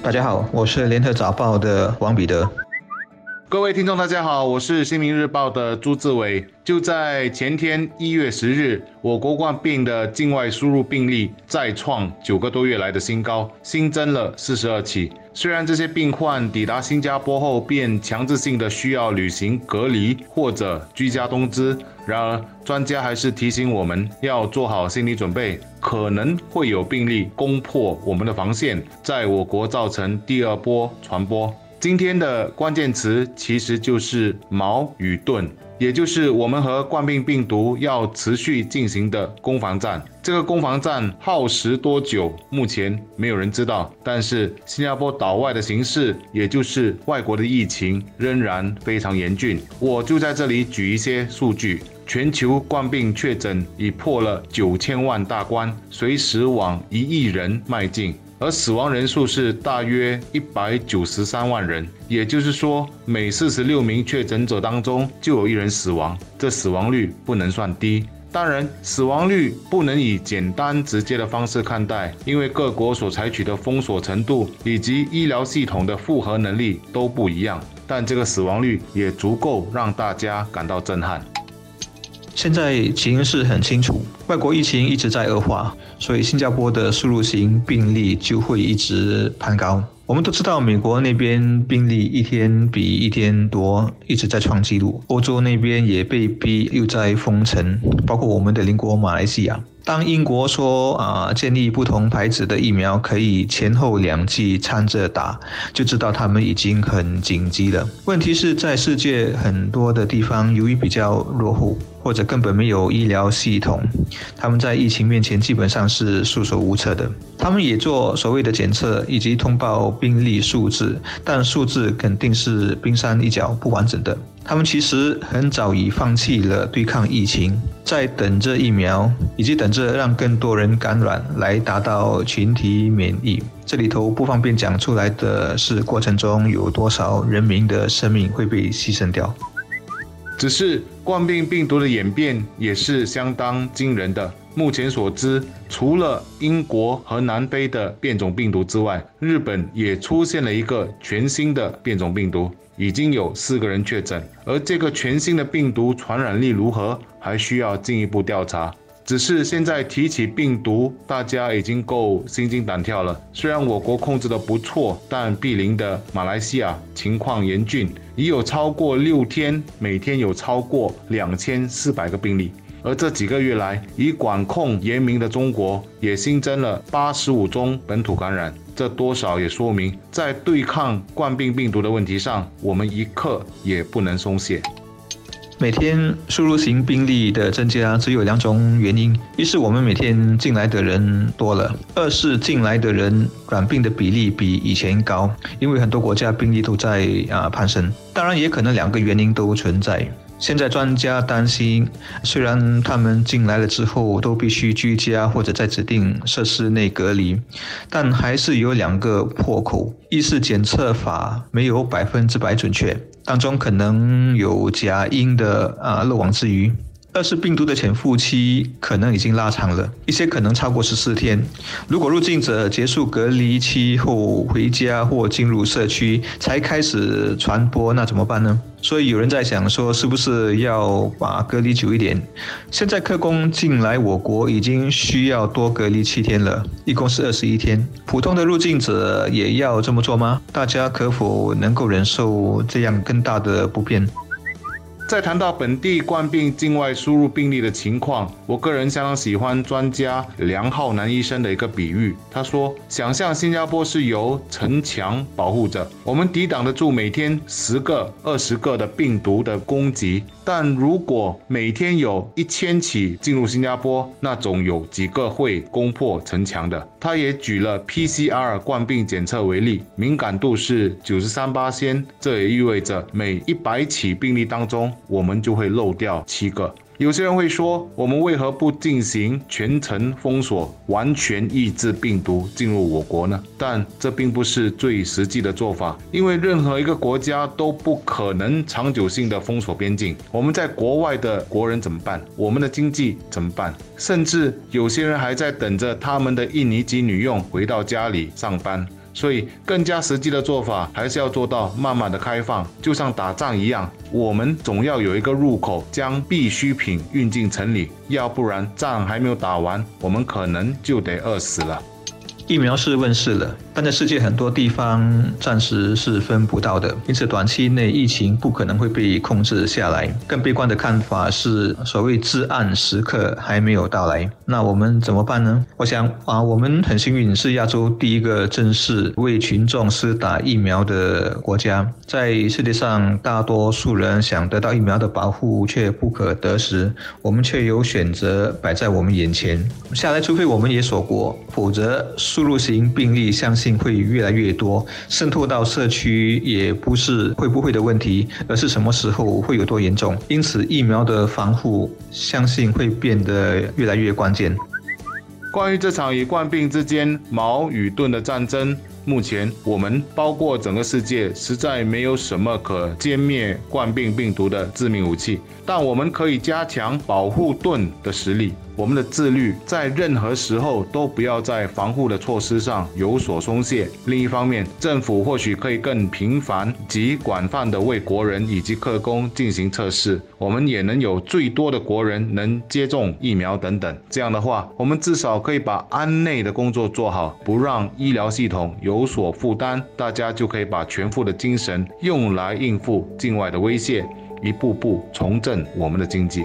大家好，我是联合早报的王彼得。各位听众，大家好，我是新民日报的朱志伟。就在前天一月十日，我国冠病的境外输入病例再创九个多月来的新高，新增了四十二起。虽然这些病患抵达新加坡后便强制性的需要履行隔离或者居家冬资，然而专家还是提醒我们要做好心理准备，可能会有病例攻破我们的防线，在我国造成第二波传播。今天的关键词其实就是矛与盾，也就是我们和冠病病毒要持续进行的攻防战。这个攻防战耗时多久，目前没有人知道。但是新加坡岛外的形势，也就是外国的疫情仍然非常严峻。我就在这里举一些数据：全球冠病确诊已破了九千万大关，随时往一亿人迈进。而死亡人数是大约一百九十三万人，也就是说，每四十六名确诊者当中就有一人死亡，这死亡率不能算低。当然，死亡率不能以简单直接的方式看待，因为各国所采取的封锁程度以及医疗系统的负荷能力都不一样。但这个死亡率也足够让大家感到震撼。现在情势很清楚，外国疫情一直在恶化，所以新加坡的输入型病例就会一直攀高。我们都知道，美国那边病例一天比一天多，一直在创纪录。欧洲那边也被逼又在封城，包括我们的邻国马来西亚。当英国说啊，建立不同牌子的疫苗可以前后两剂掺着打，就知道他们已经很紧急了。问题是在世界很多的地方，由于比较落后或者根本没有医疗系统，他们在疫情面前基本上是束手无策的。他们也做所谓的检测以及通报病例数字，但数字肯定是冰山一角，不完整的。他们其实很早已放弃了对抗疫情，在等着疫苗，以及等着让更多人感染来达到群体免疫。这里头不方便讲出来的是，过程中有多少人民的生命会被牺牲掉。只是冠病病毒的演变也是相当惊人的。目前所知，除了英国和南非的变种病毒之外，日本也出现了一个全新的变种病毒。已经有四个人确诊，而这个全新的病毒传染力如何，还需要进一步调查。只是现在提起病毒，大家已经够心惊胆跳了。虽然我国控制的不错，但毗邻的马来西亚情况严峻，已有超过六天，每天有超过两千四百个病例。而这几个月来，以管控严明的中国也新增了八十五宗本土感染，这多少也说明，在对抗冠病病毒的问题上，我们一刻也不能松懈。每天输入型病例的增加只有两种原因：一是我们每天进来的人多了；二是进来的人染病的比例比以前高，因为很多国家病例都在啊攀升。当然，也可能两个原因都存在。现在专家担心，虽然他们进来了之后都必须居家或者在指定设施内隔离，但还是有两个破口：一是检测法没有百分之百准确，当中可能有假阴的啊漏网之鱼。二是病毒的潜伏期可能已经拉长了一些，可能超过十四天。如果入境者结束隔离期后回家或进入社区才开始传播，那怎么办呢？所以有人在想说，是不是要把隔离久一点？现在客工进来我国已经需要多隔离七天了，一共是二十一天。普通的入境者也要这么做吗？大家可否能够忍受这样更大的不便？在谈到本地冠病境外输入病例的情况，我个人相当喜欢专家梁浩南医生的一个比喻。他说：“想象新加坡是由城墙保护着，我们抵挡得住每天十个、二十个的病毒的攻击。但如果每天有一千起进入新加坡，那总有几个会攻破城墙的。”他也举了 PCR 冠病检测为例，敏感度是九十三八仙，这也意味着每一百起病例当中。我们就会漏掉七个。有些人会说，我们为何不进行全程封锁，完全抑制病毒进入我国呢？但这并不是最实际的做法，因为任何一个国家都不可能长久性的封锁边境。我们在国外的国人怎么办？我们的经济怎么办？甚至有些人还在等着他们的印尼籍女佣回到家里上班。所以更加实际的做法还是要做到慢慢的开放，就像打仗一样，我们总要有一个入口，将必需品运进城里，要不然仗还没有打完，我们可能就得饿死了。疫苗是问世了，但在世界很多地方暂时是分不到的，因此短期内疫情不可能会被控制下来。更悲观的看法是，所谓至暗时刻还没有到来。那我们怎么办呢？我想啊，我们很幸运是亚洲第一个正式为群众施打疫苗的国家。在世界上，大多数人想得到疫苗的保护却不可得时，我们却有选择摆在我们眼前。下来，除非我们也锁国，否则。输入型病例相信会越来越多，渗透到社区也不是会不会的问题，而是什么时候会有多严重。因此，疫苗的防护相信会变得越来越关键。关于这场与冠病之间矛与盾的战争，目前我们包括整个世界，实在没有什么可歼灭冠病病毒的致命武器，但我们可以加强保护盾的实力。我们的自律在任何时候都不要在防护的措施上有所松懈。另一方面，政府或许可以更频繁及广泛的为国人以及客工进行测试，我们也能有最多的国人能接种疫苗等等。这样的话，我们至少可以把安内的工作做好，不让医疗系统有所负担，大家就可以把全副的精神用来应付境外的威胁，一步步重振我们的经济。